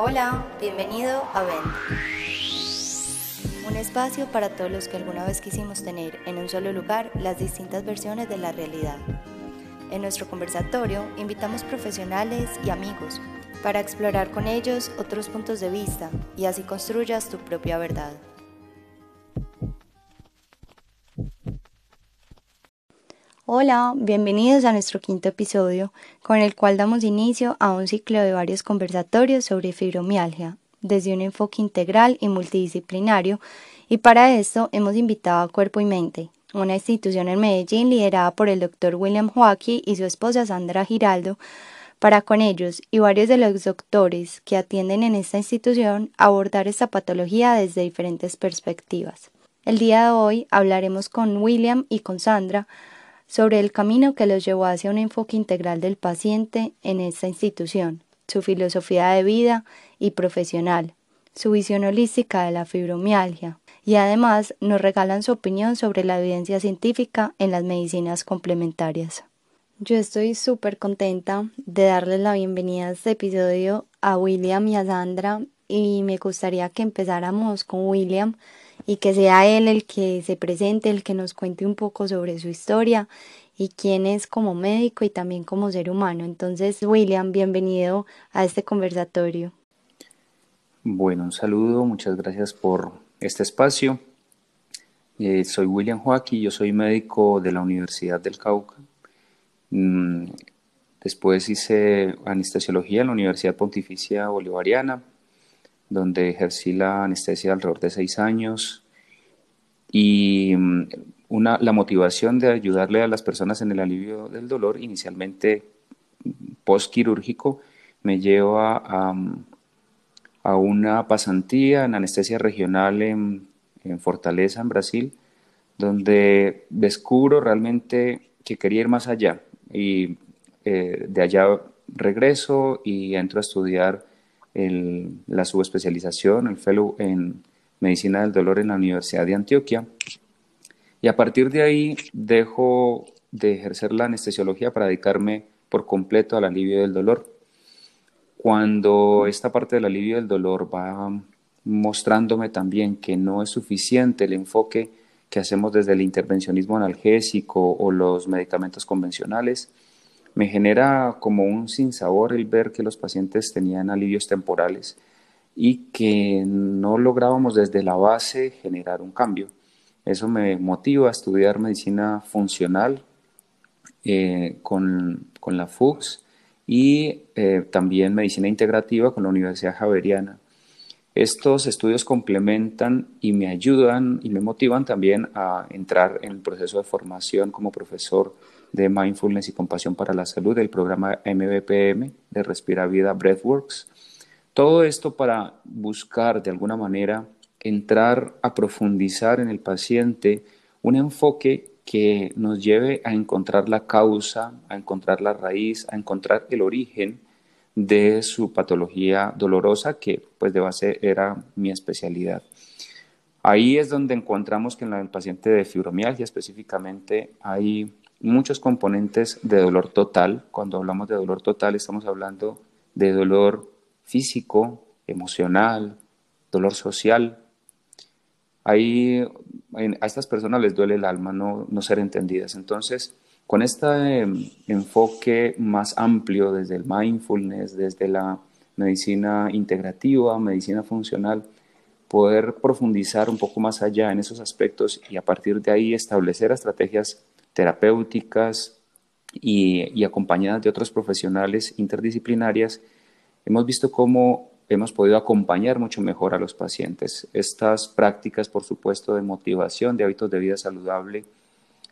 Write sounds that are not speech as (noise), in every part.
Hola, bienvenido a Vent. Un espacio para todos los que alguna vez quisimos tener en un solo lugar las distintas versiones de la realidad. En nuestro conversatorio invitamos profesionales y amigos para explorar con ellos otros puntos de vista y así construyas tu propia verdad. Hola, bienvenidos a nuestro quinto episodio, con el cual damos inicio a un ciclo de varios conversatorios sobre fibromialgia, desde un enfoque integral y multidisciplinario, y para esto hemos invitado a Cuerpo y Mente, una institución en Medellín liderada por el doctor William Joaquín y su esposa Sandra Giraldo, para con ellos y varios de los doctores que atienden en esta institución abordar esta patología desde diferentes perspectivas. El día de hoy hablaremos con William y con Sandra sobre el camino que los llevó hacia un enfoque integral del paciente en esta institución, su filosofía de vida y profesional, su visión holística de la fibromialgia, y además nos regalan su opinión sobre la evidencia científica en las medicinas complementarias. Yo estoy súper contenta de darles la bienvenida a este episodio a William y a Sandra y me gustaría que empezáramos con William y que sea él el que se presente, el que nos cuente un poco sobre su historia y quién es como médico y también como ser humano. Entonces, William, bienvenido a este conversatorio. Bueno, un saludo, muchas gracias por este espacio. Eh, soy William Joaquín, yo soy médico de la Universidad del Cauca. Mm, después hice anestesiología en la Universidad Pontificia Bolivariana donde ejercí la anestesia alrededor de seis años. Y mm, una, la motivación de ayudarle a las personas en el alivio del dolor, inicialmente mm, postquirúrgico, me lleva a, a, una pasantía en anestesia regional en, Fortaleza, en Brasil, donde descubro realmente que quería ir más allá. Y eh, de allá regreso y entro a estudiar la subespecialización, el fellow en medicina del dolor en la Universidad de Antioquia. Y a partir de ahí dejo de ejercer la anestesiología para dedicarme por completo al alivio del dolor. Cuando esta parte del alivio del dolor va mostrándome también que no es suficiente el enfoque que hacemos desde el intervencionismo analgésico o los medicamentos convencionales, me genera como un sinsabor el ver que los pacientes tenían alivios temporales y que no lográbamos desde la base generar un cambio. Eso me motiva a estudiar medicina funcional eh, con, la FUX y eh, también medicina integrativa con la Universidad Javeriana. Estos estudios complementan y me ayudan y me motivan también a entrar en el proceso de formación como profesor de Mindfulness y Compasión para la Salud del programa MBPM de Respira Vida Breathworks. Todo esto para buscar de alguna manera entrar a profundizar en el paciente un enfoque que nos lleve a encontrar la causa, a encontrar la raíz, a encontrar el origen de su patología dolorosa, que pues de base era mi especialidad. Ahí es donde encontramos que en el paciente de fibromialgia específicamente hay muchos componentes de dolor total. Cuando hablamos de dolor total estamos hablando de dolor físico, emocional, dolor social. Ahí a estas personas les duele el alma no, no ser entendidas. Entonces, con este em, enfoque más amplio desde el mindfulness, desde la medicina integrativa, medicina funcional, poder profundizar un poco más allá en esos aspectos y a partir de ahí establecer estrategias terapéuticas y, acompañadas de otros profesionales interdisciplinarias, hemos visto cómo hemos podido acompañar mucho mejor a los pacientes. Estas prácticas, por supuesto, de motivación, de hábitos de vida saludable,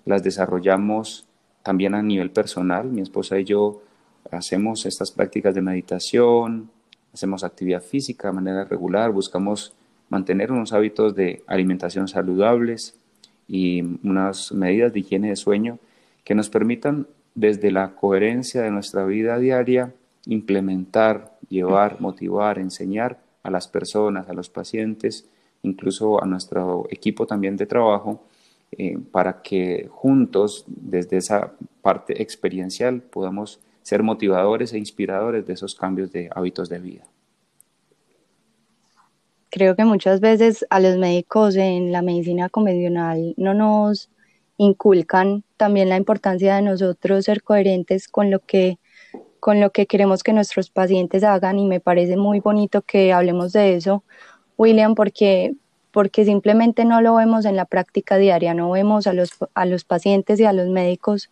las desarrollamos también a nivel personal. Mi esposa y yo hacemos estas prácticas de meditación, hacemos actividad física de manera regular, buscamos mantener unos hábitos de alimentación saludables, y unas medidas de higiene de sueño que nos permitan desde la coherencia de nuestra vida diaria implementar, llevar, motivar, enseñar a las personas, a los pacientes, incluso a nuestro equipo también de trabajo, eh, para que juntos, desde esa parte experiencial, podamos ser motivadores e inspiradores de esos cambios de hábitos de vida. Creo que muchas veces a los médicos en la medicina convencional no nos inculcan también la importancia de nosotros ser coherentes con lo que con lo que queremos que nuestros pacientes hagan. Y me parece muy bonito que hablemos de eso, William, porque porque simplemente no lo vemos en la práctica diaria, no vemos a los, a los pacientes y a los médicos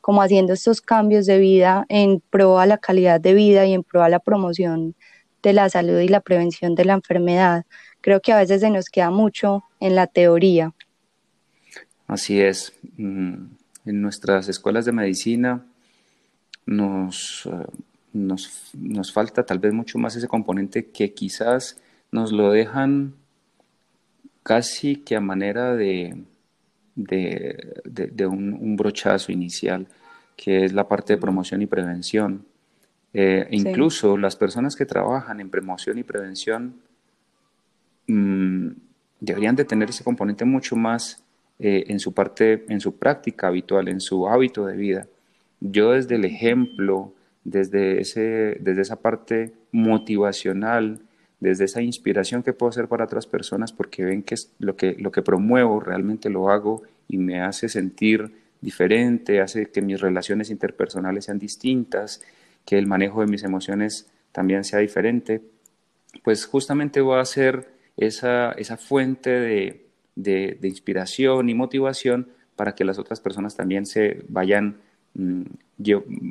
como haciendo estos cambios de vida en pro a la calidad de vida y en pro a la promoción de la salud y la prevención de la enfermedad. Creo que a veces se nos queda mucho en la teoría. Así es. Mm, en nuestras escuelas de medicina nos, eh, nos, nos falta tal vez mucho más ese componente que quizás nos lo dejan casi que a manera de, de, un, brochazo inicial, que es la parte de promoción y prevención. Eh, incluso las personas que trabajan en promoción y prevención mm, deberían de tener ese componente mucho más eh, en su parte, en su práctica habitual, en su hábito de vida. Yo desde el ejemplo, desde, ese, desde esa parte motivacional, desde esa inspiración que puedo hacer para otras personas porque ven que lo que, lo que promuevo realmente lo hago y me hace sentir diferente, hace que mis relaciones interpersonales sean distintas, que el manejo de mis emociones también sea diferente, pues justamente voy a ser esa, esa fuente de, de, inspiración y motivación para que las otras personas también se vayan, mm,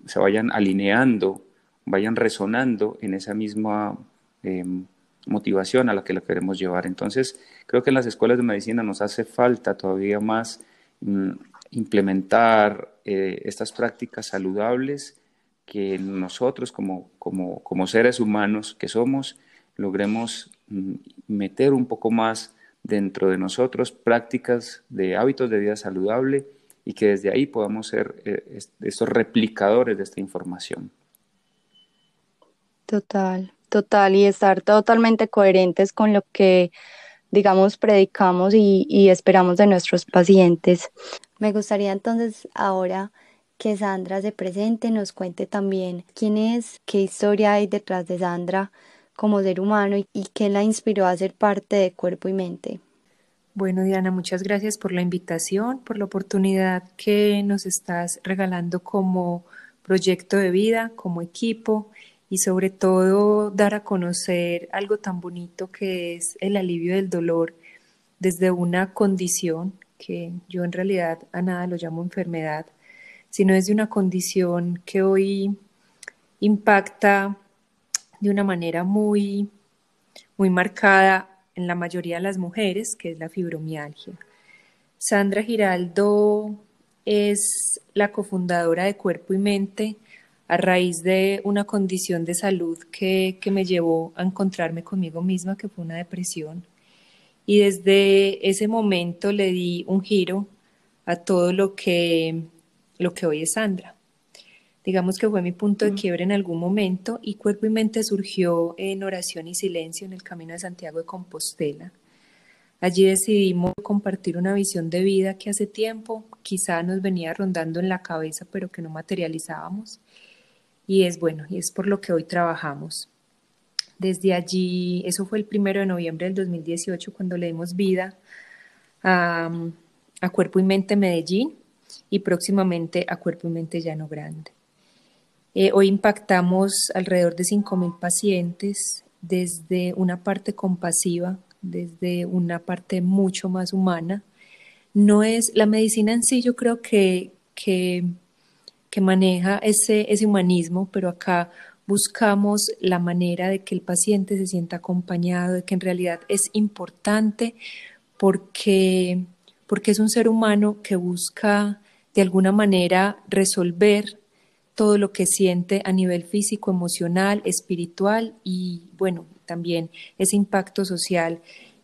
se vayan alineando, vayan resonando en esa misma em, motivación a la que la queremos llevar. Entonces, creo que en las escuelas de medicina nos hace falta todavía más mm, implementar eh, estas prácticas saludables que nosotros como, como, como, seres humanos que somos logremos mm, meter un poco más dentro de nosotros prácticas de hábitos de vida saludable y que desde ahí podamos ser eh, estos replicadores de esta información. Total. Total, y estar totalmente coherentes con lo que, digamos, predicamos y, esperamos de nuestros pacientes. Me gustaría entonces ahora que Sandra se presente, nos cuente también quién es, qué historia hay detrás de Sandra como ser humano y, qué la inspiró a ser parte de cuerpo y mente. Bueno, Diana, muchas gracias por la invitación, por la oportunidad que nos estás regalando como proyecto de vida, como equipo y sobre todo dar a conocer algo tan bonito que es el alivio del dolor desde una condición que yo en realidad a nada lo llamo enfermedad, sino desde una condición que hoy impacta de una manera muy, muy marcada en la mayoría de las mujeres, que es la fibromialgia. Sandra Giraldo es la cofundadora de Cuerpo y Mente, a raíz de una condición de salud que, me llevó a encontrarme conmigo misma, que fue una depresión. Y desde ese momento le di un giro a todo lo que, lo que hoy es Sandra. Digamos que fue mi punto de mm. quiebre en algún momento y cuerpo y mente surgió en oración y silencio en el camino de Santiago de Compostela. Allí decidimos compartir una visión de vida que hace tiempo quizá nos venía rondando en la cabeza, pero que no materializábamos y es bueno, y es por lo que hoy trabajamos. Desde allí, eso fue el primero de noviembre del 2018 cuando le dimos vida a, Cuerpo y Mente Medellín y próximamente a Cuerpo y Mente Llano Grande. Eh, hoy impactamos alrededor de 5.000 pacientes desde una parte compasiva, desde una parte mucho más humana. No es la medicina en sí, yo creo que, que que maneja ese, ese humanismo, pero acá buscamos la manera de que el paciente se sienta acompañado, de que en realidad es importante porque, porque es un ser humano que busca de alguna manera resolver todo lo que siente a nivel físico, emocional, espiritual y bueno, también ese impacto social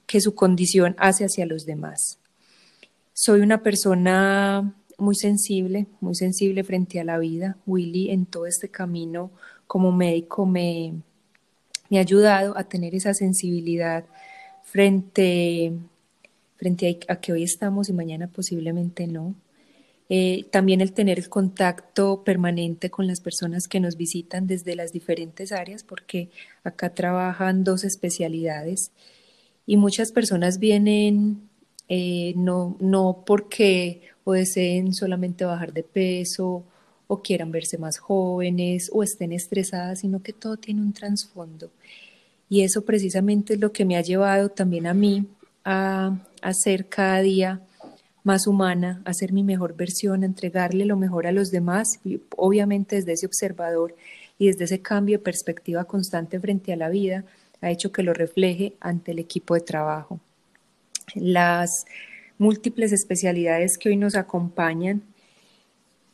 que su condición hace hacia los demás. Soy una persona muy sensible, muy sensible frente a la vida. Willy en todo este camino como médico me, ha ayudado a tener esa sensibilidad frente, frente a, que hoy estamos y mañana posiblemente no. Eh, también el tener el contacto permanente con las personas que nos visitan desde las diferentes áreas, porque acá trabajan dos especialidades Y muchas personas vienen eh, no, no porque o deseen solamente bajar de peso o quieran verse más jóvenes o estén estresadas, sino que todo tiene un trasfondo. Y eso precisamente es lo que me ha llevado también a mí a, ser cada día más humana, a ser mi mejor versión, entregarle lo mejor a los demás, obviamente desde ese observador y desde ese cambio de perspectiva constante frente a la vida, ha hecho que lo refleje ante el equipo de trabajo. Las múltiples especialidades que hoy nos acompañan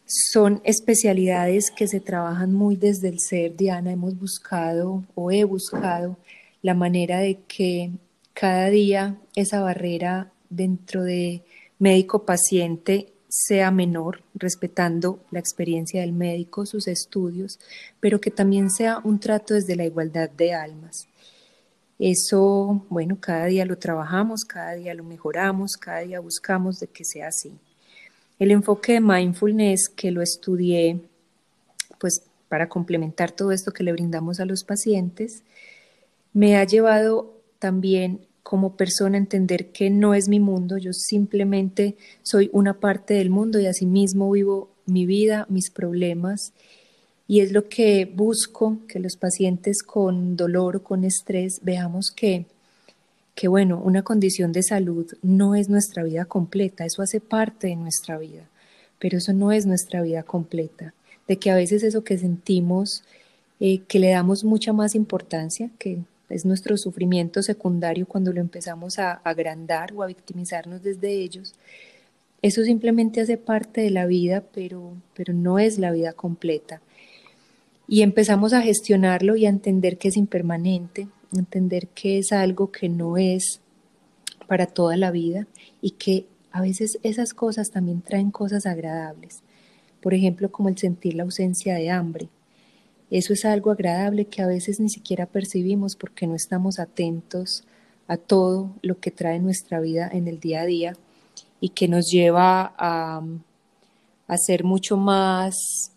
son especialidades que se trabajan muy desde el ser. Diana, hemos buscado o he buscado la manera de que cada día esa barrera dentro de médico-paciente sea menor, respetando la experiencia del médico, sus estudios, pero que también sea un trato desde la igualdad de almas. Eso, bueno, cada día lo trabajamos, cada día lo mejoramos, cada día buscamos de que sea así. El enfoque de mindfulness que lo estudié, pues para complementar todo esto que le brindamos a los pacientes, me ha llevado también como persona entender que no es mi mundo, yo simplemente soy una parte del mundo y asimismo vivo mi vida, mis problemas. Y es lo que busco, que los pacientes con dolor o con estrés veamos que, que, bueno, una condición de salud no es nuestra vida completa, eso hace parte de nuestra vida, pero eso no es nuestra vida completa, de que a veces eso que sentimos, eh, que le damos mucha más importancia, que es nuestro sufrimiento secundario cuando lo empezamos a agrandar o a victimizarnos desde ellos, eso simplemente hace parte de la vida, pero, pero no es la vida completa y empezamos a gestionarlo y a entender que es impermanente, entender que es algo que no es para toda la vida y que a veces esas cosas también traen cosas agradables. Por ejemplo, como el sentir la ausencia de hambre. Eso es algo agradable que a veces ni siquiera percibimos porque no estamos atentos a todo lo que trae nuestra vida en el día a día y que nos lleva a, a ser mucho más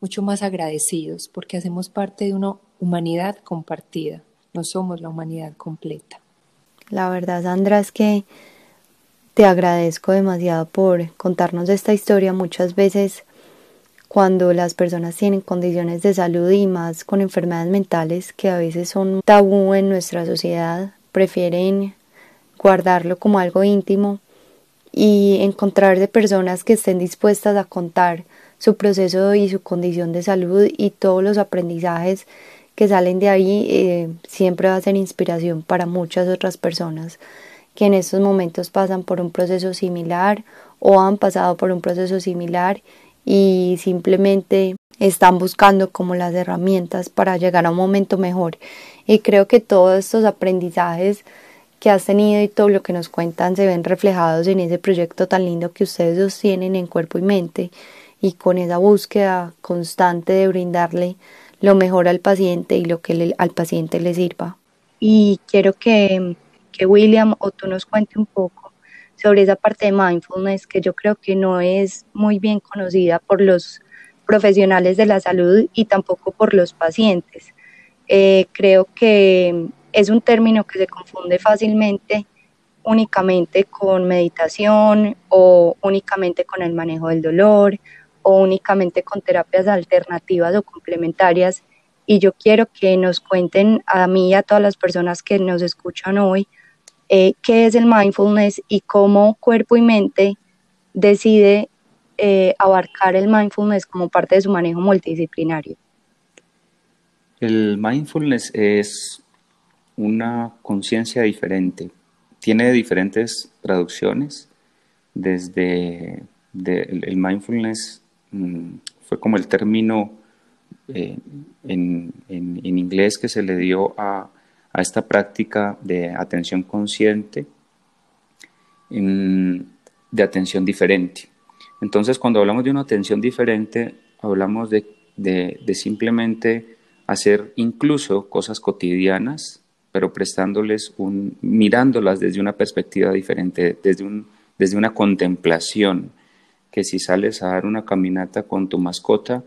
mucho más agradecidos porque hacemos parte de una humanidad compartida, no somos la humanidad completa. La verdad, Sandra, es que te agradezco demasiado por contarnos esta historia. Muchas veces cuando las personas tienen condiciones de salud y más con enfermedades mentales que a veces son tabú en nuestra sociedad, prefieren guardarlo como algo íntimo y encontrar de personas que estén dispuestas a contar su proceso y su condición de salud y todos los aprendizajes que salen de ahí eh, siempre va a ser inspiración para muchas otras personas que en estos momentos pasan por un proceso similar o han pasado por un proceso similar y simplemente están buscando como las herramientas para llegar a un momento mejor. Y creo que todos estos aprendizajes que has tenido y todo lo que nos cuentan se ven reflejados en ese proyecto tan lindo que ustedes dos tienen en cuerpo y mente y con esa búsqueda constante de brindarle lo mejor al paciente y lo que al paciente le sirva. Y quiero que, que William o tú nos cuente un poco sobre esa parte de mindfulness que yo creo que no es muy bien conocida por los profesionales de la salud y tampoco por los pacientes. Eh, creo que es un término que se confunde fácilmente únicamente con meditación o únicamente con el manejo del dolor o únicamente con terapias alternativas o complementarias. Y yo quiero que nos cuenten a mí y a todas las personas que nos escuchan hoy eh, qué es el mindfulness y cómo cuerpo y mente decide eh, abarcar el mindfulness como parte de su manejo multidisciplinario. El mindfulness es una conciencia diferente. Tiene diferentes traducciones. Desde el mindfulness Mm, fue como el término eh, en, inglés que se le dio a, esta práctica de atención consciente, de atención diferente. Entonces, cuando hablamos de una atención diferente, hablamos de, simplemente hacer incluso cosas cotidianas, pero prestándoles un, mirándolas desde una perspectiva diferente, desde, un, desde una contemplación, que si sales a dar una caminata con tu mascota,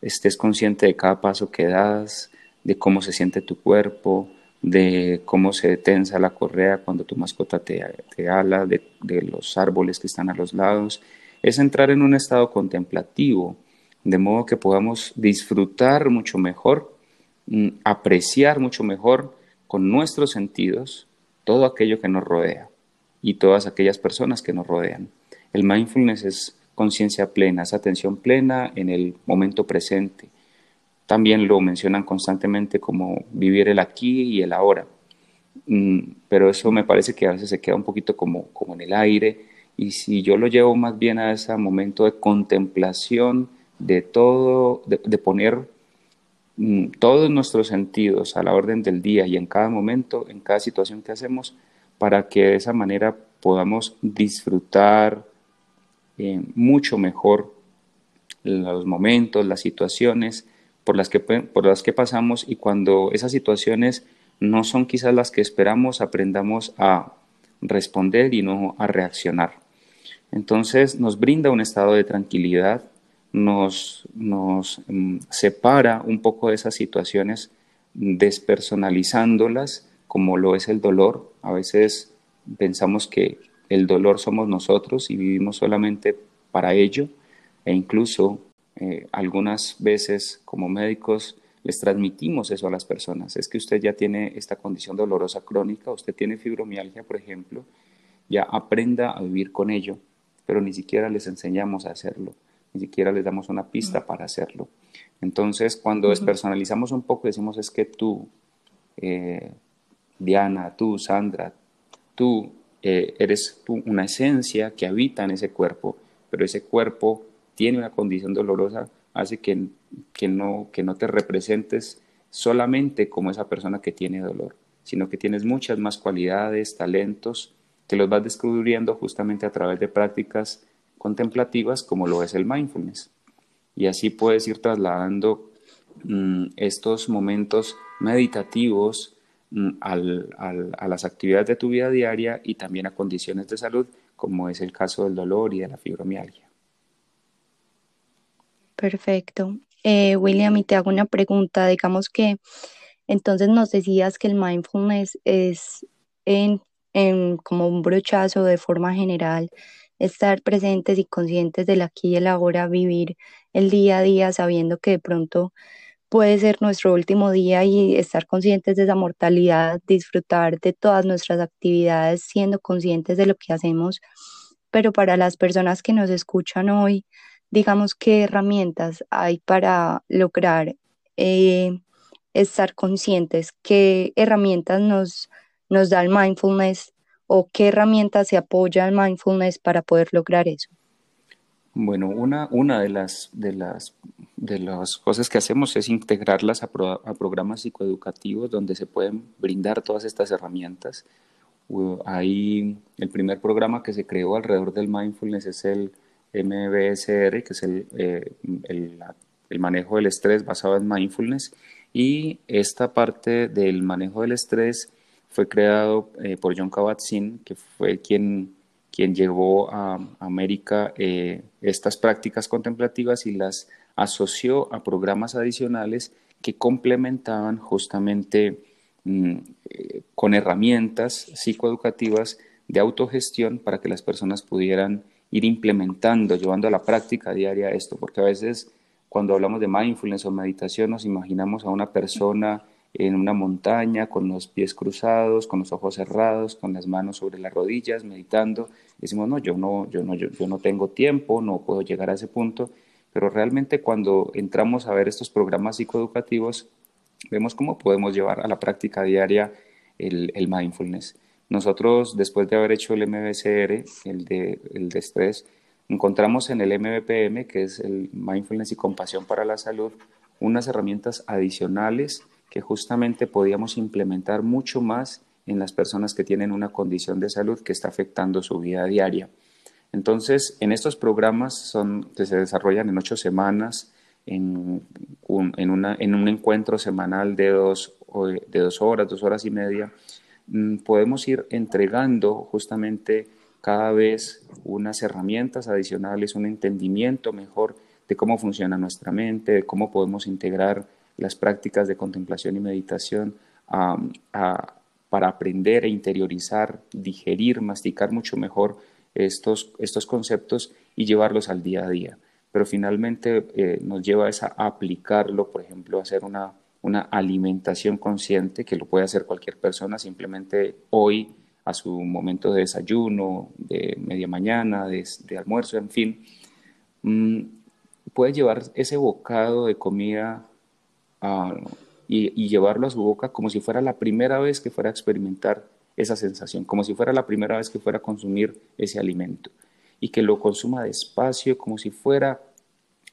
estés consciente de cada paso que das, de cómo se siente tu cuerpo, de cómo se tensa la correa cuando tu mascota te, te ala, de, de los árboles que están a los lados. Es entrar en un estado contemplativo, de modo que podamos disfrutar mucho mejor, mm, apreciar mucho mejor con nuestros sentidos todo aquello que nos rodea y todas aquellas personas que nos rodean. El mindfulness es conciencia plena, es atención plena en el momento presente. También lo mencionan constantemente como vivir el aquí y el ahora. Mm, pero eso me parece que a veces se queda un poquito como, como en el aire. Y si yo lo llevo más bien a ese momento de contemplación de todo, de, poner mm, todos nuestros sentidos a la orden del día y en cada momento, en cada situación que hacemos, para que de esa manera podamos disfrutar eh, mucho mejor los momentos, las situaciones por las, que, por las que pasamos y cuando esas situaciones no son quizás las que esperamos, aprendamos a responder y no a reaccionar. Entonces nos brinda un estado de tranquilidad, nos, nos mm, separa un poco de esas situaciones despersonalizándolas como lo es el dolor. A veces pensamos que el dolor somos nosotros y vivimos solamente para ello e incluso eh, algunas veces como médicos les transmitimos eso a las personas. Es que usted ya tiene esta condición dolorosa crónica, usted tiene fibromialgia, por ejemplo, ya aprenda a vivir con ello, pero ni siquiera les enseñamos a hacerlo, ni siquiera les damos una pista para hacerlo. Entonces, cuando despersonalizamos un poco, decimos es que tú, eh, Diana, tú, Sandra, tú eh, eres una esencia que habita en ese cuerpo, pero ese cuerpo tiene una condición dolorosa, hace que, que, no, que no te representes solamente como esa persona que tiene dolor, sino que tienes muchas más cualidades, talentos, que los vas descubriendo justamente a través de prácticas contemplativas como lo es el mindfulness. Y así puedes ir trasladando mm, estos momentos meditativos Mm, a las actividades de tu vida diaria y también a condiciones de salud, como es el caso del dolor y de la fibromialgia. Perfecto. Eh, William, y te hago una pregunta. Digamos que entonces nos decías que el mindfulness es en, como un brochazo de forma general, estar presentes y conscientes del aquí y el ahora, vivir el día a día sabiendo que de pronto puede ser nuestro último día y estar conscientes de esa mortalidad, disfrutar de todas nuestras actividades siendo conscientes de lo que hacemos. Pero para las personas que nos escuchan hoy, digamos, ¿qué herramientas hay para lograr eh, estar conscientes? ¿Qué herramientas nos, nos da el mindfulness o qué herramientas se apoya el mindfulness para poder lograr eso? Bueno, una, una de, las, de, las, de las cosas que hacemos es integrarlas a, a, programas psicoeducativos donde se pueden brindar todas estas herramientas. Ahí el primer programa que se creó alrededor del mindfulness es el MBSR, que es el, eh, el, manejo del estrés basado en mindfulness. Y esta parte del manejo del estrés fue creado eh, por John Kabat-Zinn, que fue quien quien llevó a América eh, estas prácticas contemplativas y las asoció a programas adicionales que complementaban justamente mm, con herramientas psicoeducativas de autogestión para que las personas pudieran ir implementando, llevando a la práctica diaria esto, porque a veces cuando hablamos de mindfulness o meditación nos imaginamos a una persona en una montaña, con los pies cruzados, con los ojos cerrados, con las manos sobre las rodillas, meditando. Decimos, no, yo no, yo no, yo, no tengo tiempo, no puedo llegar a ese punto. Pero realmente cuando entramos a ver estos programas psicoeducativos, vemos cómo podemos llevar a la práctica diaria el, el mindfulness. Nosotros, después de haber hecho el MBCR, el de, el de estrés, encontramos en el MBPM, que es el Mindfulness y Compasión para la Salud, unas herramientas adicionales que justamente podíamos implementar mucho más en las personas que tienen una condición de salud que está afectando su vida diaria. Entonces, en estos programas son, que se desarrollan en ocho semanas, en un, en, una, en un encuentro semanal de dos, de dos horas, dos horas y media, podemos ir entregando justamente cada vez unas herramientas adicionales, un entendimiento mejor de cómo funciona nuestra mente, de cómo podemos integrar las prácticas de contemplación y meditación para aprender e interiorizar, digerir, masticar mucho mejor estos, estos conceptos y llevarlos al día a día. Pero finalmente eh, nos lleva a, aplicarlo, por ejemplo, a hacer una, una alimentación consciente, que lo puede hacer cualquier persona, simplemente hoy a su momento de desayuno, de media mañana, de, almuerzo, en fin, mm, puede llevar ese bocado de comida y, llevarlo a su boca como si fuera la primera vez que fuera a experimentar esa sensación, como si fuera la primera vez que fuera a consumir ese alimento. Y que lo consuma despacio, como si fuera,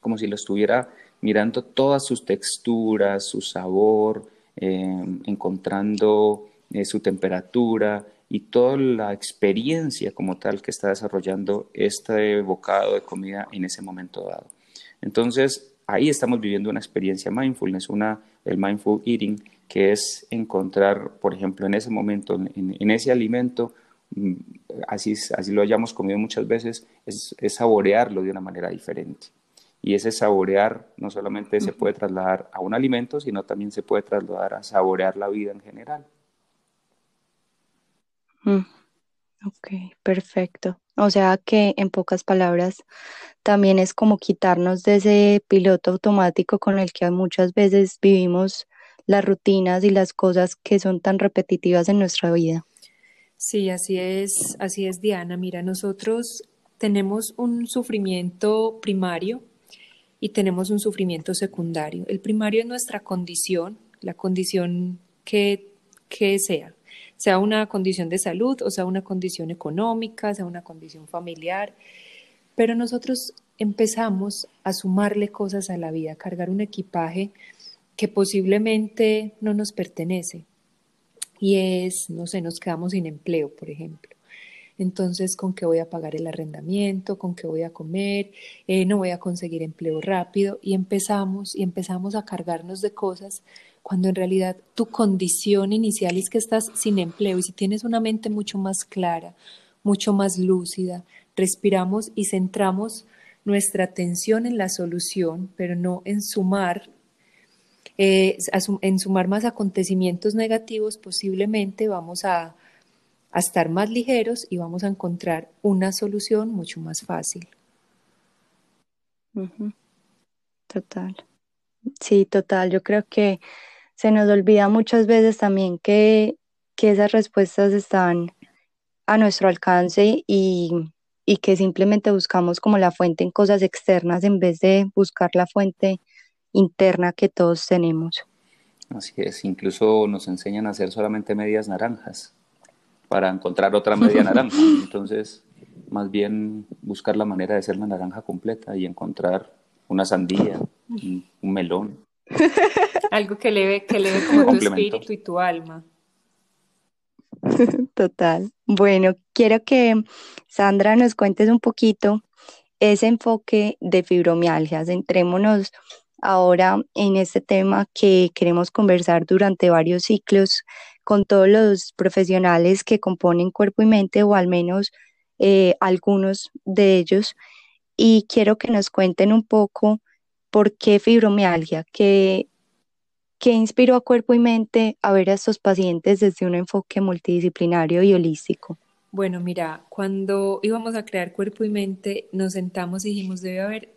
como si lo estuviera mirando todas sus texturas, su sabor, eh, encontrando eh, su temperatura, y toda la experiencia como tal que está desarrollando este bocado de comida en ese momento dado. Entonces, ahí estamos viviendo una experiencia mindfulness, una, el mindful eating, que es encontrar, por ejemplo, en ese momento, en, ese alimento, mm, así, así lo hayamos comido muchas veces, es, es, saborearlo de una manera diferente. Y ese saborear no solamente se puede trasladar a un alimento, sino también se puede trasladar a saborear la vida en general. Mm, ok, perfecto. O sea que en pocas palabras también es como quitarnos de ese piloto automático con el que muchas veces vivimos las rutinas y las cosas que son tan repetitivas en nuestra vida. Sí, así es, así es Diana. Mira, nosotros tenemos un sufrimiento primario y tenemos un sufrimiento secundario. El primario es nuestra condición, la condición que, que sea, sea una condición de salud o sea una condición económica, sea una condición familiar, pero nosotros empezamos a sumarle cosas a la vida, a cargar un equipaje que posiblemente no nos pertenece. Y es, no sé, nos quedamos sin empleo, por ejemplo. Entonces, ¿con qué voy a pagar el arrendamiento? ¿Con qué voy a comer? Eh, no voy a conseguir empleo rápido. Y empezamos, y empezamos a cargarnos de cosas cuando en realidad tu condición inicial es que estás sin empleo y si tienes una mente mucho más clara, mucho más lúcida, respiramos y centramos nuestra atención en la solución, pero no en sumar, eh, en sumar más acontecimientos negativos, posiblemente vamos a, estar más ligeros y vamos a encontrar una solución mucho más fácil. Total. Sí, total. Yo creo que se nos olvida muchas veces también que, esas respuestas están a nuestro alcance y, que simplemente buscamos como la fuente en cosas externas en vez de buscar la fuente interna que todos tenemos. Así es, incluso nos enseñan a hacer solamente medias naranjas para encontrar otra media naranja. (laughs) Entonces, más bien buscar la manera de hacer la naranja completa y encontrar una sandía, un melón, (laughs) Algo que le que como tu espíritu y tu alma. (laughs) Total. Bueno, quiero que Sandra nos cuentes un poquito ese enfoque de fibromialgia. Centrémonos ahora en este tema que queremos conversar durante varios ciclos con todos los profesionales que componen cuerpo y mente o al menos eh, algunos de ellos. Y quiero que nos cuenten un poco ¿Por qué fibromialgia? ¿Qué, inspiró a cuerpo y mente a ver a estos pacientes desde un enfoque multidisciplinario y holístico? Bueno, mira, cuando íbamos a crear cuerpo y mente, nos sentamos y dijimos, debe haber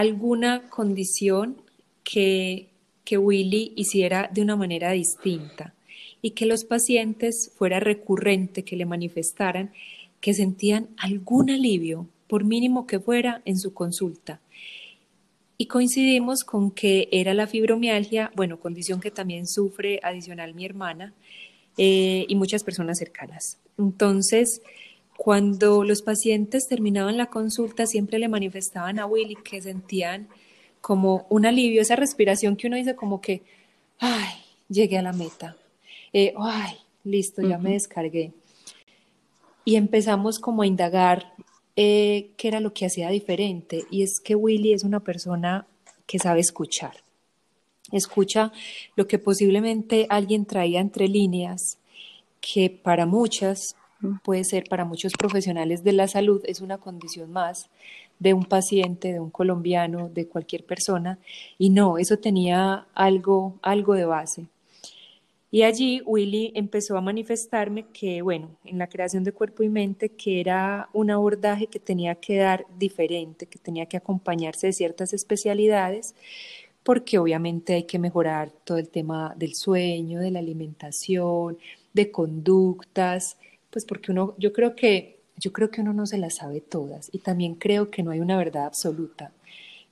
alguna condición que, que Willy hiciera de una manera distinta y que los pacientes fuera recurrente, que le manifestaran que sentían algún alivio, por mínimo que fuera, en su consulta y coincidimos con que era la fibromialgia, bueno, condición que también sufre adicional mi hermana eh, y muchas personas cercanas. Entonces, cuando los pacientes terminaban la consulta, siempre le manifestaban a Willy que sentían como un alivio, esa respiración que uno dice como que, ay, llegué a la meta, eh, ay, listo, ya me descargué. Y empezamos como a indagar eh, qué era lo que hacía diferente. Y es que Willy es una persona que sabe escuchar. Escucha lo que posiblemente alguien traía entre líneas, que para muchas, puede ser para muchos profesionales de la salud, es una condición más de un paciente, de un colombiano, de cualquier persona. Y no, eso tenía algo, algo de base. Y allí Willy empezó a manifestarme que, bueno, en la creación de cuerpo y mente, que era un abordaje que tenía que dar diferente, que tenía que acompañarse de ciertas especialidades, porque obviamente hay que mejorar todo el tema del sueño, de la alimentación, de conductas, pues porque uno, yo creo que, yo creo que uno no se las sabe todas y también creo que no hay una verdad absoluta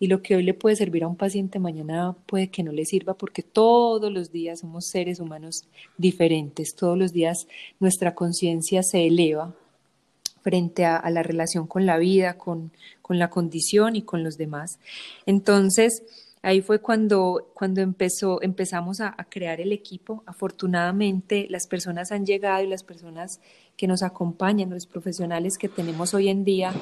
y lo que hoy le puede servir a un paciente mañana puede que no le sirva porque todos los días somos seres humanos diferentes, todos los días nuestra conciencia se eleva frente a, la relación con la vida, con, con, la condición y con los demás. Entonces, ahí fue cuando, cuando empezó, empezamos a, crear el equipo. Afortunadamente, las personas han llegado y las personas que nos acompañan, los profesionales que tenemos hoy en día,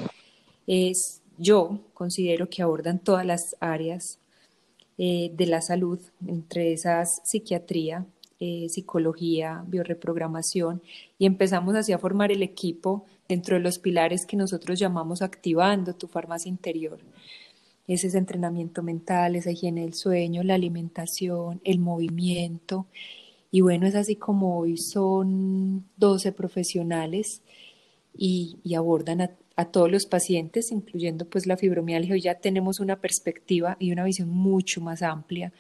es yo considero que abordan todas las áreas eh, de la salud, entre esas psiquiatría, eh, psicología, bioreprogramación, y empezamos así a formar el equipo dentro de los pilares que nosotros llamamos activando tu farmacia interior. Ese es entrenamiento mental, esa higiene del sueño, la alimentación, el movimiento. Y bueno, es así como hoy son 12 profesionales y, abordan a, a todos los pacientes, incluyendo pues la fibromialgia, hoy ya tenemos una perspectiva y una visión mucho más amplia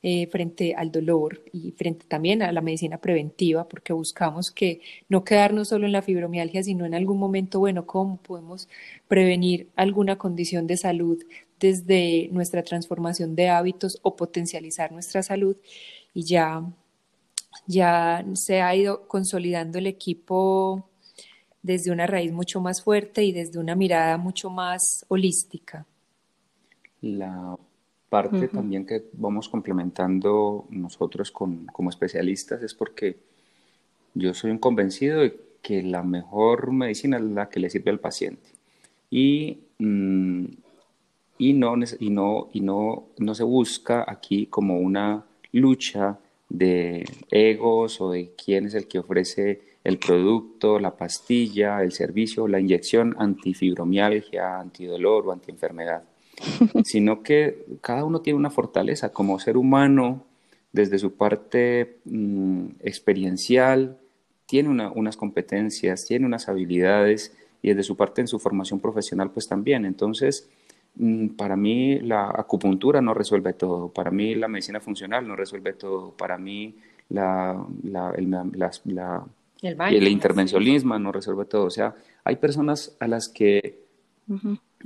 eh, frente al dolor y frente también a la medicina preventiva, porque buscamos que no quedarnos solo en la fibromialgia, sino en algún momento, bueno, cómo podemos prevenir alguna condición de salud desde nuestra transformación de hábitos o potencializar nuestra salud y ya ya se ha ido consolidando el equipo desde una raíz mucho más fuerte y desde una mirada mucho más holística. La parte también que vamos complementando nosotros con, como especialistas es porque yo soy un convencido de que la mejor medicina es la que le sirve al paciente. Y, mm, y, no, y, no, y no, no se busca aquí como una lucha de egos o de quién es el que ofrece el producto, la pastilla, el servicio, la inyección antifibromialgia, antidolor o antienfermedad, (laughs) sino que cada uno tiene una fortaleza como ser humano, desde su parte mm, experiencial, tiene unas competencias, tiene unas habilidades y desde su parte en su formación profesional pues también. Entonces, para mí la acupuntura no resuelve todo, para mí la medicina funcional no resuelve todo, para mí la, la, la el intervencionismo no resuelve todo. O sea, hay personas a las que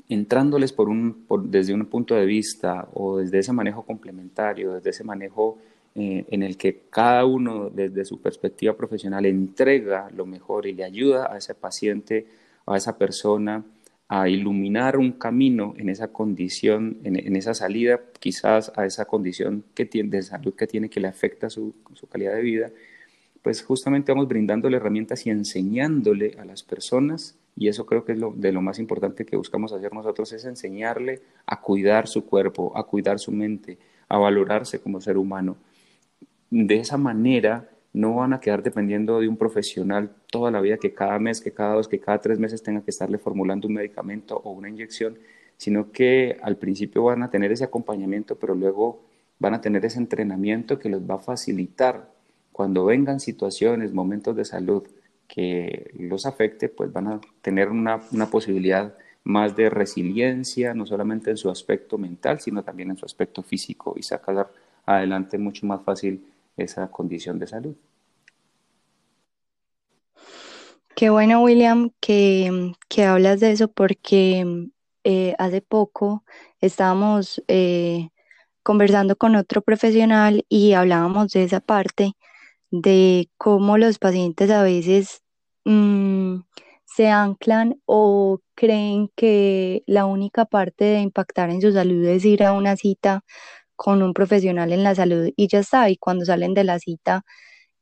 entrándoles por un, desde un punto de vista o desde ese manejo complementario, desde ese manejo eh, en el que cada uno desde su perspectiva profesional entrega lo mejor y le ayuda a ese paciente a esa persona a iluminar un camino en esa condición, en, esa salida quizás a esa condición que tiene, de salud que tiene que le afecta su, su calidad de vida pues justamente vamos brindándole herramientas y enseñándole a las personas, y eso creo que es lo, de lo más importante que buscamos hacer nosotros, es enseñarle a cuidar su cuerpo, a cuidar su mente, a valorarse como ser humano. De esa manera no van a quedar dependiendo de un profesional toda la vida que cada mes, que cada dos, que cada tres meses tenga que estarle formulando un medicamento o una inyección, sino que al principio van a tener ese acompañamiento, pero luego van a tener ese entrenamiento que les va a facilitar cuando vengan situaciones, momentos de salud que los afecte, pues van a tener una, posibilidad más de resiliencia, no solamente en su aspecto mental, sino también en su aspecto físico y sacar adelante mucho más fácil esa condición de salud. Qué bueno, William, que, hablas de eso porque eh, hace poco estábamos eh, conversando con otro profesional y hablábamos de esa parte de cómo los pacientes a veces mm, se anclan o creen que la única parte de impactar en su salud es ir a una cita con un profesional en la salud y ya está, y cuando salen de la cita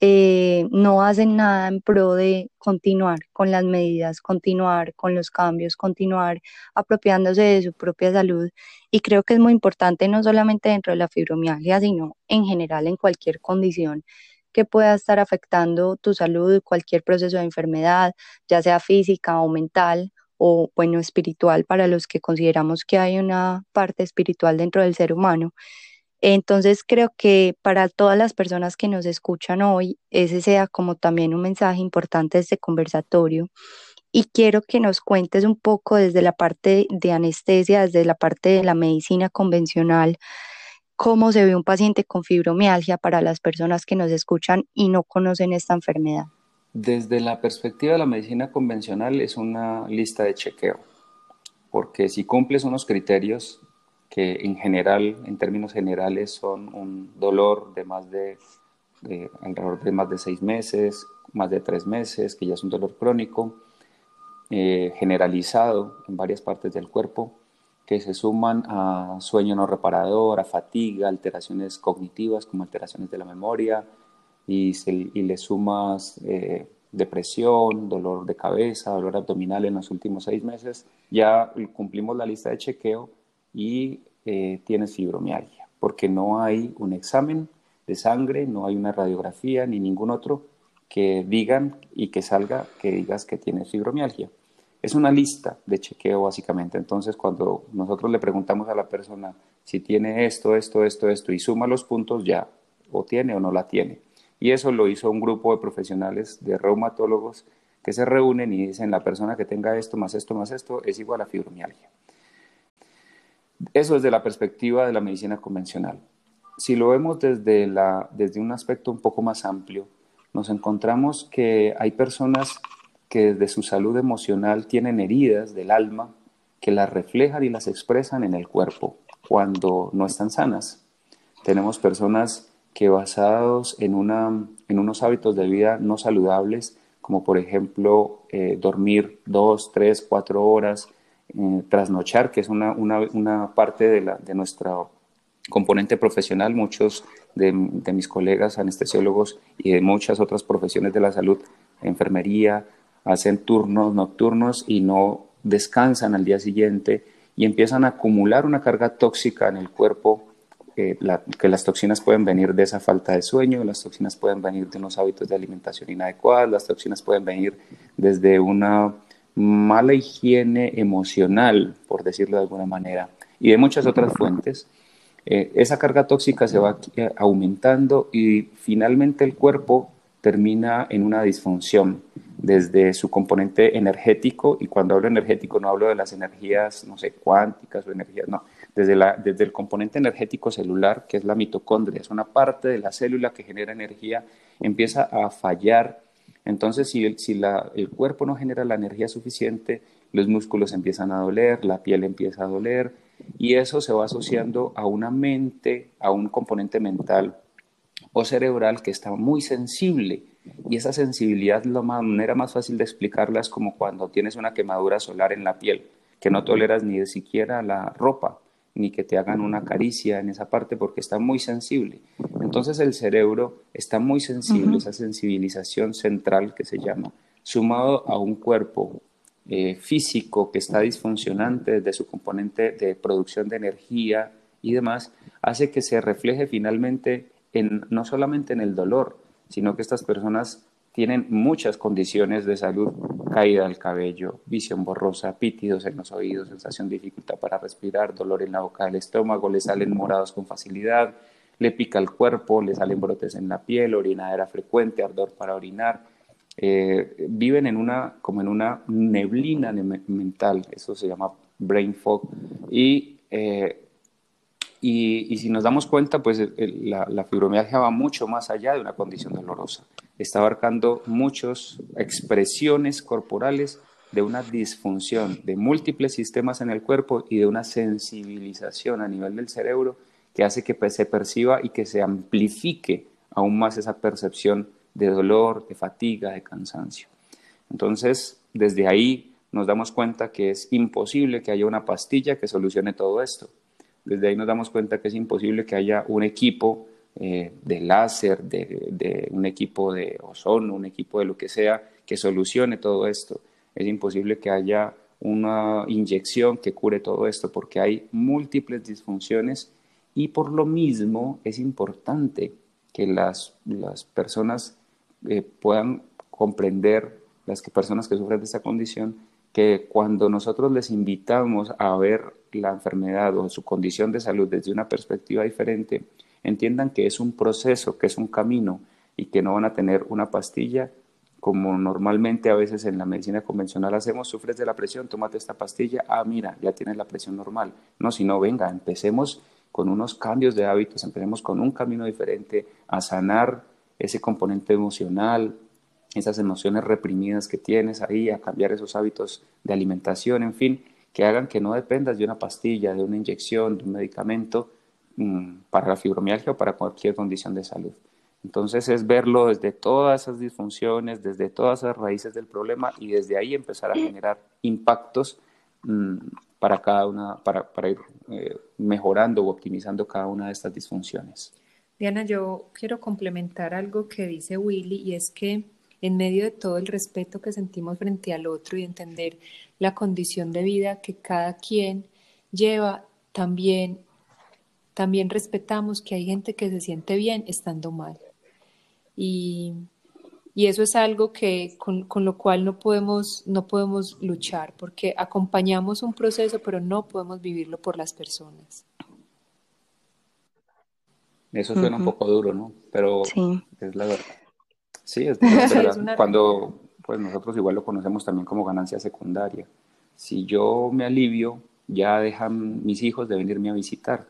eh, no hacen nada en pro de continuar con las medidas, continuar con los cambios, continuar apropiándose de su propia salud. Y creo que es muy importante no solamente dentro de la fibromialgia, sino en general en cualquier condición que pueda estar afectando tu salud, cualquier proceso de enfermedad, ya sea física o mental o bueno, espiritual para los que consideramos que hay una parte espiritual dentro del ser humano. Entonces creo que para todas las personas que nos escuchan hoy, ese sea como también un mensaje importante de este conversatorio. Y quiero que nos cuentes un poco desde la parte de anestesia, desde la parte de la medicina convencional, cómo se ve un paciente con fibromialgia para las personas que nos escuchan y no conocen esta enfermedad. Desde la perspectiva de la medicina convencional es una lista de chequeo, porque si cumples unos criterios que en general, en términos generales, son un dolor de más de, alrededor de más de seis meses, más de tres meses, que ya es un dolor crónico, eh, generalizado en varias partes del cuerpo, que se suman a sueño no reparador, a fatiga, alteraciones cognitivas como alteraciones de la memoria, y, le sumas eh, depresión, dolor de cabeza, dolor abdominal en los últimos seis meses, ya cumplimos la lista de chequeo y eh, tienes fibromialgia, porque no hay un examen de sangre, no hay una radiografía ni ningún otro que digan y que salga que digas que tienes fibromialgia. Es una lista de chequeo básicamente. Entonces, cuando nosotros le preguntamos a la persona si tiene esto, esto, esto, esto y suma los puntos, ya o tiene o no la tiene. Y eso lo hizo un grupo de profesionales, de reumatólogos, que se reúnen y dicen, la persona que tenga esto, más esto, más esto, es igual a fibromialgia. Eso es de la perspectiva de la medicina convencional. Si lo vemos desde, la, desde un aspecto un poco más amplio, nos encontramos que hay personas que desde su salud emocional tienen heridas del alma que las reflejan y las expresan en el cuerpo cuando no están sanas. Tenemos personas que basados en, una, en unos hábitos de vida no saludables, como por ejemplo eh, dormir dos, tres, cuatro horas, eh, trasnochar, que es una, una, una parte de, la, de nuestro componente profesional. Muchos de, de, mis colegas anestesiólogos y de muchas otras profesiones de la salud, enfermería, hacen turnos nocturnos y no descansan al día siguiente y empiezan a acumular una carga tóxica en el cuerpo que las toxinas pueden venir de esa falta de sueño, las toxinas pueden venir de unos hábitos de alimentación inadecuados, las toxinas pueden venir desde una mala higiene emocional, por decirlo de alguna manera, y de muchas otras fuentes. Eh, esa carga tóxica se va eh, aumentando y finalmente el cuerpo termina en una disfunción desde su componente energético, y cuando hablo energético no hablo de las energías, no sé, cuánticas o energías, no, desde, la, el componente energético celular, que es la mitocondria, es una parte de la célula que genera energía, empieza a fallar. Entonces, si, la, el cuerpo no genera la energía suficiente, los músculos empiezan a doler, la piel empieza a doler, y eso se va asociando a una mente, a un componente mental o cerebral que está muy sensible. Y esa sensibilidad, la manera más fácil de explicarla es como cuando tienes una quemadura solar en la piel, que no toleras ni siquiera la ropa ni que te hagan una caricia en esa parte porque está muy sensible. Entonces el cerebro está muy sensible, esa sensibilización central que se llama, sumado a un cuerpo eh, físico que está disfuncionante desde su componente de producción de energía y demás, hace que se refleje finalmente en, no solamente en el dolor, sino que estas personas tienen muchas condiciones de salud, caída del cabello, visión borrosa, pítidos en los oídos, sensación de dificultad para respirar, dolor en la boca del estómago, le salen morados con facilidad, le pica el cuerpo, le salen brotes en la piel, orinadera frecuente, ardor para orinar. Eh, viven en una, como en una neblina mental, eso se llama brain fog, y eh, y, si nos damos cuenta, pues la, la, fibromialgia va mucho más allá de una condición dolorosa. Está abarcando muchas expresiones corporales de una disfunción de múltiples sistemas en el cuerpo y de una sensibilización a nivel del cerebro que hace que se perciba y que se amplifique aún más esa percepción de dolor, de fatiga, de cansancio. Entonces, desde ahí nos damos cuenta que es imposible que haya una pastilla que solucione todo esto desde ahí nos damos cuenta que es imposible que haya un equipo eh, de láser, de, un equipo de ozono, un equipo de lo que sea que solucione todo esto. Es imposible que haya una inyección que cure todo esto porque hay múltiples disfunciones y por lo mismo es importante que las, las personas eh, puedan comprender, las personas que sufren de esta condición, que cuando nosotros les invitamos a ver la enfermedad o su condición de salud desde una perspectiva diferente, entiendan que es un proceso, que es un camino y que no van a tener una pastilla como normalmente a veces en la medicina convencional hacemos, sufres de la presión, tómate esta pastilla, ah, mira, ya tienes la presión normal. No, sino venga, empecemos con unos cambios de hábitos, empecemos con un camino diferente a sanar ese componente emocional, esas emociones reprimidas que tienes ahí, a cambiar esos hábitos de alimentación, en fin, que hagan que no dependas de una pastilla, de una inyección, de un medicamento para la fibromialgia o para cualquier condición de salud. Entonces es verlo desde todas esas disfunciones, desde todas esas raíces del problema y desde ahí empezar a generar impactos mm, para cada una, para, ir eh, mejorando o optimizando cada una de estas disfunciones. Diana, yo quiero complementar algo que dice Willy y es que en medio de todo el respeto que sentimos frente al otro y entender la condición de vida que cada quien lleva, también, también respetamos que hay gente que se siente bien estando mal. Y, eso es algo que con, lo cual no podemos, no podemos luchar, porque acompañamos un proceso, pero no podemos vivirlo por las personas. Eso suena un poco duro, ¿no? Pero es la verdad. Sí, es, (laughs) verdad. Cuando pues nosotros igual lo conocemos también como ganancia secundaria. Si yo me alivio, ya dejan mis hijos de venirme a visitar.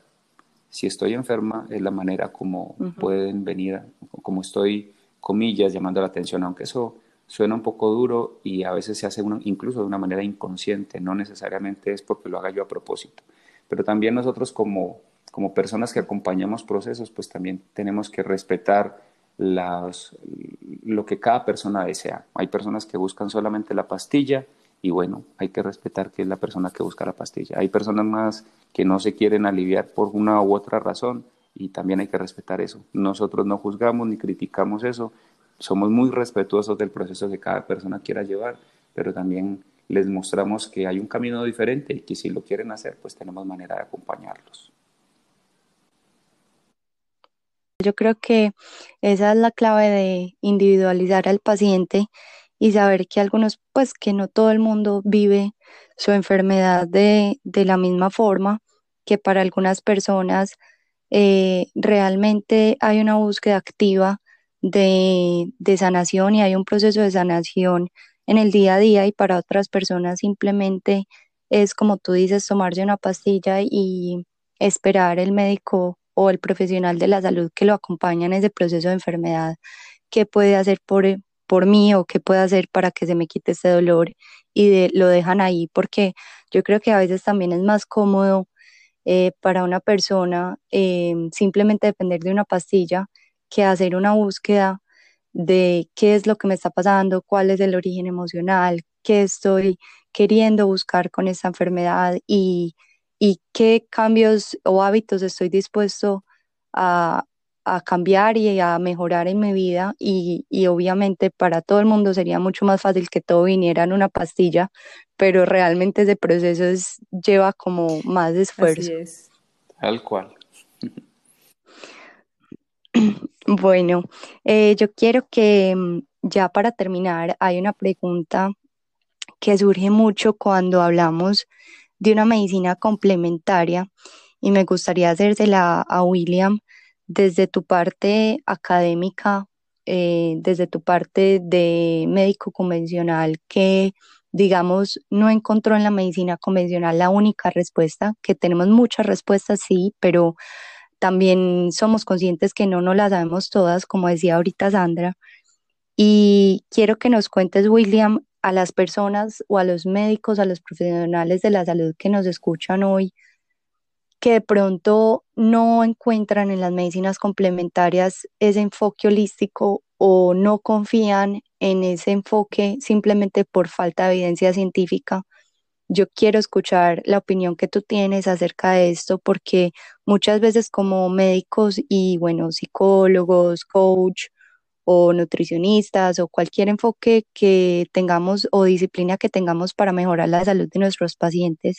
Si estoy enferma, es la manera como pueden venir, como estoy, comillas, llamando la atención, aunque eso suena un poco duro y a veces se hace incluso de una manera inconsciente, no necesariamente es porque lo haga yo a propósito. Pero también nosotros como, como personas que acompañamos procesos, pues también tenemos que respetar las, lo que cada persona desea. Hay personas que buscan solamente la pastilla y bueno, hay que respetar que es la persona que busca la pastilla. Hay personas más que no se quieren aliviar por una u otra razón y también hay que respetar eso. Nosotros no juzgamos ni criticamos eso, somos muy respetuosos del proceso que cada persona quiera llevar, pero también les mostramos que hay un camino diferente y que si lo quieren hacer, pues tenemos manera de acompañarlos. Yo creo que esa es la clave de individualizar al paciente y saber que algunos, pues que no todo el mundo vive su enfermedad de, la misma forma, que para algunas personas eh, realmente hay una búsqueda activa de, de sanación y hay un proceso de sanación en el día a día y para otras personas simplemente es como tú dices, tomarse una pastilla y esperar el médico o el profesional de la salud que lo acompaña en ese proceso de enfermedad, qué puede hacer por, por mí o qué puede hacer para que se me quite ese dolor y lo dejan ahí, porque yo creo que a veces también es más cómodo eh, para una persona eh, simplemente depender de una pastilla que hacer una búsqueda de qué es lo que me está pasando, cuál es el origen emocional, qué estoy queriendo buscar con esa enfermedad y qué cambios o hábitos estoy dispuesto a, cambiar y a mejorar en mi vida y, obviamente para todo el mundo sería mucho más fácil que todo viniera en una pastilla, pero realmente ese proceso lleva como más esfuerzo. Tal cual. (clears throat) Bueno, eh, yo quiero que mm, ya para terminar hay una pregunta que surge mucho cuando hablamos de una medicina complementaria y me gustaría hacérsela a William desde tu parte académica, eh, desde tu parte de médico convencional que digamos, no encontró en la medicina convencional la única respuesta, que tenemos muchas respuestas, sí, pero también somos conscientes que no nos las sabemos todas, como decía ahorita Sandra. Y quiero que nos cuentes, William, a las personas o a los médicos, a los profesionales de la salud que nos escuchan hoy, que de pronto no encuentran en las medicinas complementarias ese enfoque holístico o no confían en ese enfoque simplemente por falta de evidencia científica. Yo quiero escuchar la opinión que tú tienes acerca de esto porque muchas veces como médicos y bueno, psicólogos, coach, o nutricionistas o cualquier enfoque que tengamos o disciplina que tengamos para mejorar la salud de nuestros pacientes,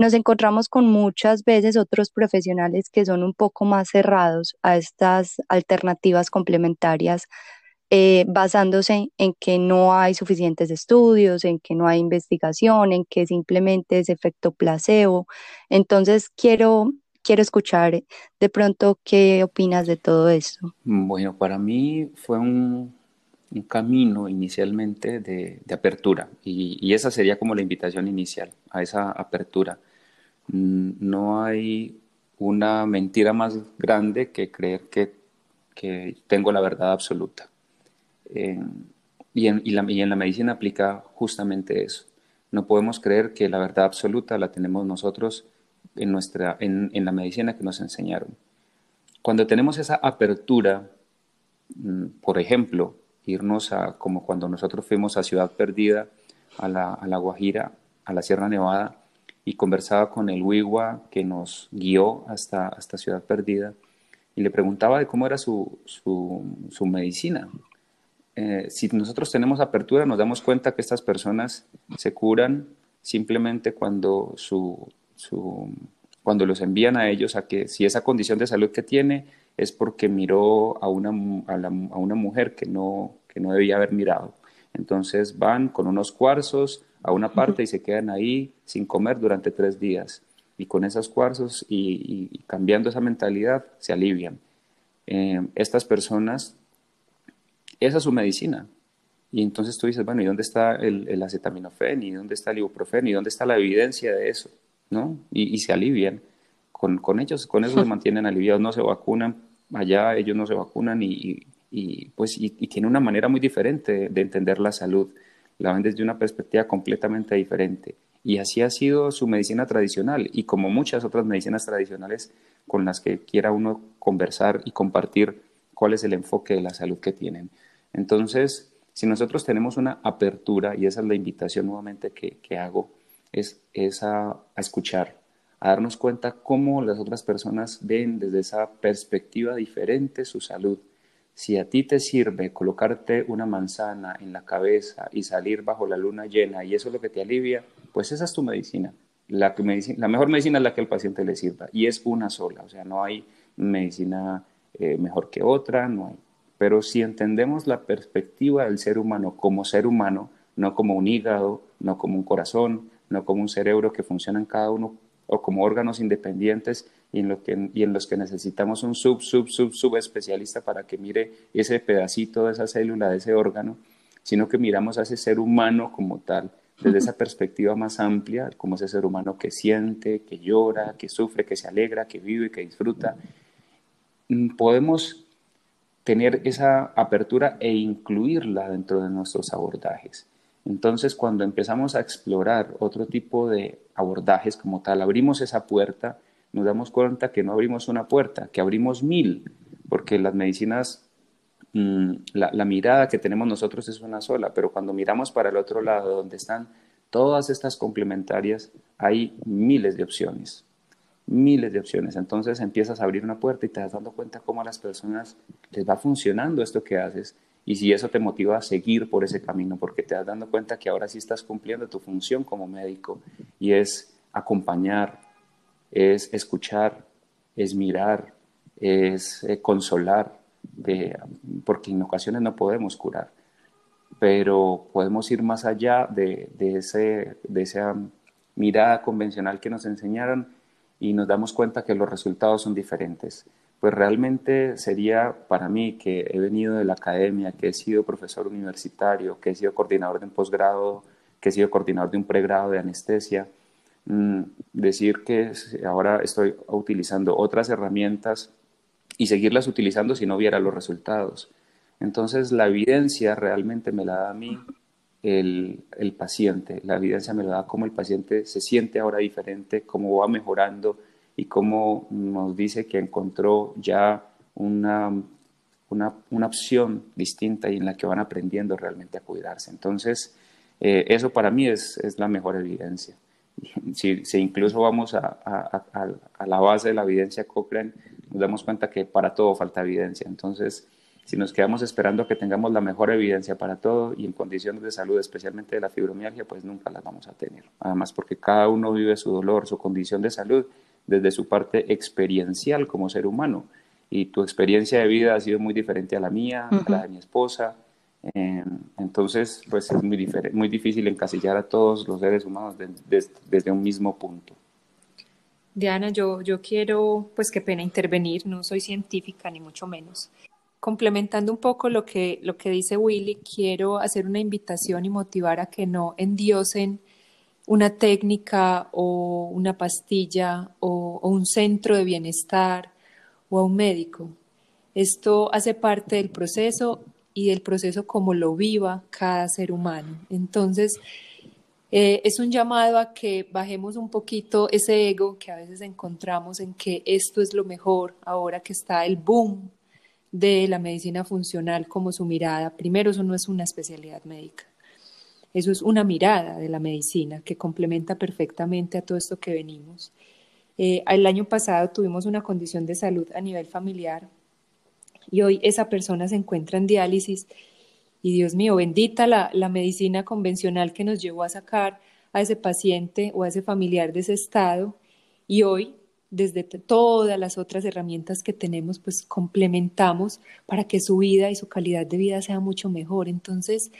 nos encontramos con muchas veces otros profesionales que son un poco más cerrados a estas alternativas complementarias eh, basándose en que no hay suficientes estudios, en que no hay investigación, en que simplemente es efecto placebo. Entonces, quiero, quiero escuchar de pronto qué opinas de todo esto. Bueno, para mí fue un, un camino inicialmente de, de apertura y, y, esa sería como la invitación inicial a esa apertura. No hay una mentira más grande que creer que, tengo la verdad absoluta. Eh, y, en, la, medicina aplica justamente eso. No podemos creer que la verdad absoluta la tenemos nosotros en, nuestra, en la medicina que nos enseñaron. Cuando tenemos esa apertura, mm, por ejemplo, irnos a, como cuando nosotros fuimos a Ciudad Perdida, a la, a la Guajira, a la Sierra Nevada, y conversaba con el Wigua que nos guió hasta, hasta Ciudad Perdida, y le preguntaba de cómo era su, su, su medicina. Eh, si nosotros tenemos apertura, nos damos cuenta que estas personas se curan simplemente cuando, su, su, cuando los envían a ellos a que si esa condición de salud que tiene es porque miró a una, a, la, a una mujer que no, que no debía haber mirado. Entonces van con unos cuarzos a una parte y se quedan ahí sin comer durante tres días. Y con esos cuarzos y, y cambiando esa mentalidad se alivian. Eh, estas personas, esa es su medicina. Y entonces tú dices, bueno, ¿y dónde está el, el acetaminofén? ¿Y dónde está el ibuprofeno? ¿Y dónde está la evidencia de eso? ¿No? Y, y se alivian. Con, con, ellos, con eso se (laughs) mantienen aliviados, no se vacunan. Allá ellos no se vacunan y, y pues y, y, tiene una manera muy diferente de entender la salud. La ven desde una perspectiva completamente diferente. Y así ha sido su medicina tradicional y como muchas otras medicinas tradicionales con las que quiera uno conversar y compartir cuál es el enfoque de la salud que tienen. Entonces, si nosotros tenemos una apertura, y esa es la invitación nuevamente que, que hago, es, es a, a escuchar, a darnos cuenta cómo las otras personas ven desde esa perspectiva diferente su salud si a ti te sirve colocarte una manzana en la cabeza y salir bajo la luna llena y eso es lo que te alivia, pues esa es tu medicina. La, mejor medicina es la que al paciente le sirva y es una sola, o sea, no hay medicina eh, mejor que otra, no hay. Pero si entendemos la perspectiva del ser humano como ser humano, no como un hígado, no como un corazón, no como un cerebro que funciona en cada uno o como órganos independientes y en, lo que, y en los que necesitamos un sub, sub, sub, sub especialista para que mire ese pedacito de esa célula, de ese órgano, sino que miramos a ese ser humano como tal, desde (laughs) esa perspectiva más amplia, como ese ser humano que siente, que llora, que sufre, que se alegra, que vive, que disfruta. Mm, podemos tener esa apertura e incluirla dentro de nuestros abordajes. Entonces, cuando empezamos a explorar otro tipo de abordajes como tal, abrimos esa puerta, nos damos cuenta que no abrimos una puerta, que abrimos mil, porque las medicinas, mmm, la, la, mirada que tenemos nosotros es una sola, pero cuando miramos para el otro lado, donde están todas estas complementarias, hay miles de opciones, miles de opciones. Entonces empiezas a abrir una puerta y te das dando cuenta cómo a las personas les va funcionando esto que haces y si eso te motiva a seguir por ese camino, porque te das dando cuenta que ahora sí estás cumpliendo tu función como médico y es acompañar, es escuchar, es mirar, es eh, consolar, porque en ocasiones no podemos curar, pero podemos ir más allá de, de, ese, de esa mirada convencional que nos enseñaron y nos damos cuenta que los resultados son diferentes. Pues realmente sería para mí que he venido de la academia, que he sido profesor universitario, que he sido coordinador de un posgrado, que he sido coordinador de un pregrado de anestesia, decir que ahora estoy utilizando otras herramientas y seguirlas utilizando si no viera los resultados. Entonces la evidencia realmente me la da a mí el, el paciente, la evidencia me la da cómo el paciente se siente ahora diferente, cómo va mejorando, y cómo nos dice que encontró ya una, una, una, opción distinta y en la que van aprendiendo realmente a cuidarse. Entonces, eh, eso para mí es, es, la mejor evidencia. Si, si incluso vamos a, a, a, a, la base de la evidencia Cochrane, nos damos cuenta que para todo falta evidencia. Entonces, si nos quedamos esperando que tengamos la mejor evidencia para todo y en condiciones de salud, especialmente de la fibromialgia, pues nunca las vamos a tener. Además, porque cada uno vive su dolor, su condición de salud desde su parte experiencial como ser humano. y tu experiencia de vida ha sido muy diferente a la mía, a la de mi esposa. Eh, entonces, pues es muy, muy difícil encasillar a todos los seres humanos desde un mismo punto. Diana, yo, yo quiero, pues qué pena intervenir, no soy científica ni mucho menos. Complementando un poco lo que, lo que dice Willy, quiero hacer una invitación y motivar a que no endiosen una técnica o una pastilla o, un centro de bienestar o a un médico. Esto hace parte del proceso y del proceso como lo viva cada ser humano. Entonces, eh, es un llamado a que bajemos un poquito ese ego que a veces encontramos en que esto es lo mejor ahora que está el boom de la medicina funcional como su mirada. Primero, eso no es una especialidad médica. Eso es una mirada de la medicina que complementa perfectamente a todo esto que venimos. Eh, el año pasado tuvimos una condición de salud a nivel familiar y hoy esa persona se encuentra en diálisis y Dios mío, bendita la, la medicina convencional que nos llevó a sacar a ese paciente o a ese familiar de ese estado y hoy desde todas las otras herramientas que tenemos, pues complementamos para que su vida y su calidad de vida sea mucho mejor. Entonces,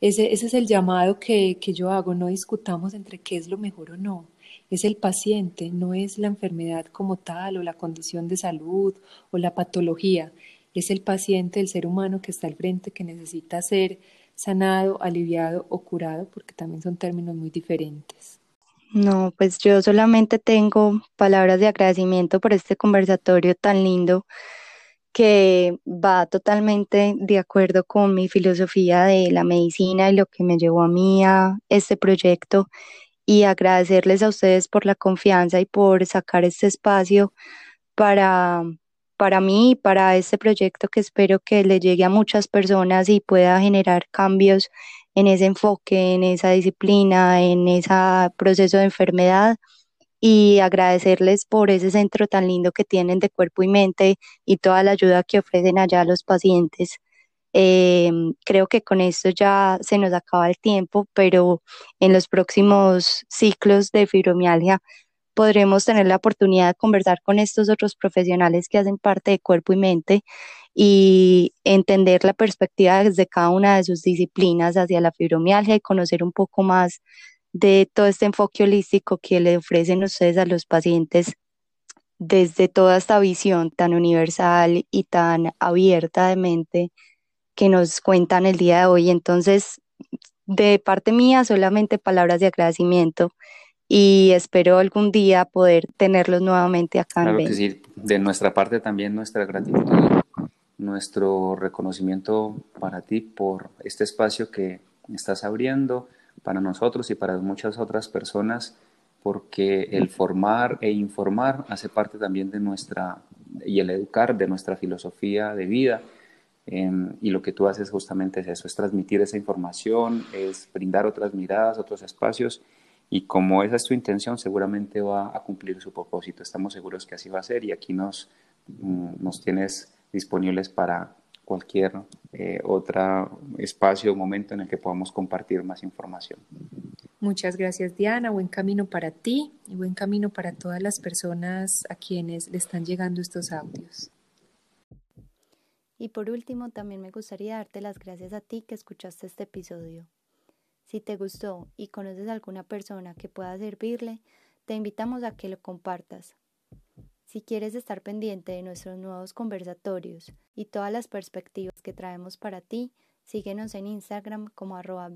ese, ese es el llamado que, que yo hago, no discutamos entre qué es lo mejor o no. Es el paciente, no es la enfermedad como tal o la condición de salud o la patología. Es el paciente, el ser humano que está al frente, que necesita ser sanado, aliviado o curado, porque también son términos muy diferentes. No, pues yo solamente tengo palabras de agradecimiento por este conversatorio tan lindo que va totalmente de acuerdo con mi filosofía de la medicina y lo que me llevó a mí a este proyecto y agradecerles a ustedes por la confianza y por sacar este espacio para, para mí y para este proyecto que espero que le llegue a muchas personas y pueda generar cambios en ese enfoque, en esa disciplina, en ese proceso de enfermedad y agradecerles por ese centro tan lindo que tienen de cuerpo y mente y toda la ayuda que ofrecen allá a los pacientes. Em, creo que con esto ya se nos acaba el tiempo, pero en los próximos ciclos de fibromialgia podremos tener la oportunidad de conversar con estos otros profesionales que hacen parte de cuerpo y mente y entender la perspectiva desde cada una de sus disciplinas hacia la fibromialgia y conocer un poco más de todo este enfoque holístico que le ofrecen ustedes a los pacientes desde toda esta visión tan universal y tan abierta de mente que nos cuentan el día de hoy. Entonces, de parte mía, solamente palabras de agradecimiento y espero algún día poder tenerlos nuevamente acá. Claro que sí, de nuestra parte también nuestra gratitud, nuestro reconocimiento para ti por este espacio que estás abriendo para nosotros y para muchas otras personas, porque el formar e informar hace parte también de nuestra, y el educar de nuestra filosofía de vida. Em, y lo que tú haces justamente es eso, es transmitir esa información, es brindar otras miradas, otros espacios. Y como esa es tu intención, seguramente va a cumplir su propósito. Estamos seguros que así va a ser y aquí nos, mm, nos tienes disponibles para cualquier eh, otro espacio o momento en el que podamos compartir más información. Muchas gracias Diana, buen camino para ti y buen camino para todas las personas a quienes le están llegando estos audios. Y por último, también me gustaría darte las gracias a ti que escuchaste este episodio. Si te gustó y conoces a alguna persona que pueda servirle, te invitamos a que lo compartas si quieres estar pendiente de nuestros nuevos conversatorios y todas las perspectivas que traemos para ti, síguenos en Instagram como arroba.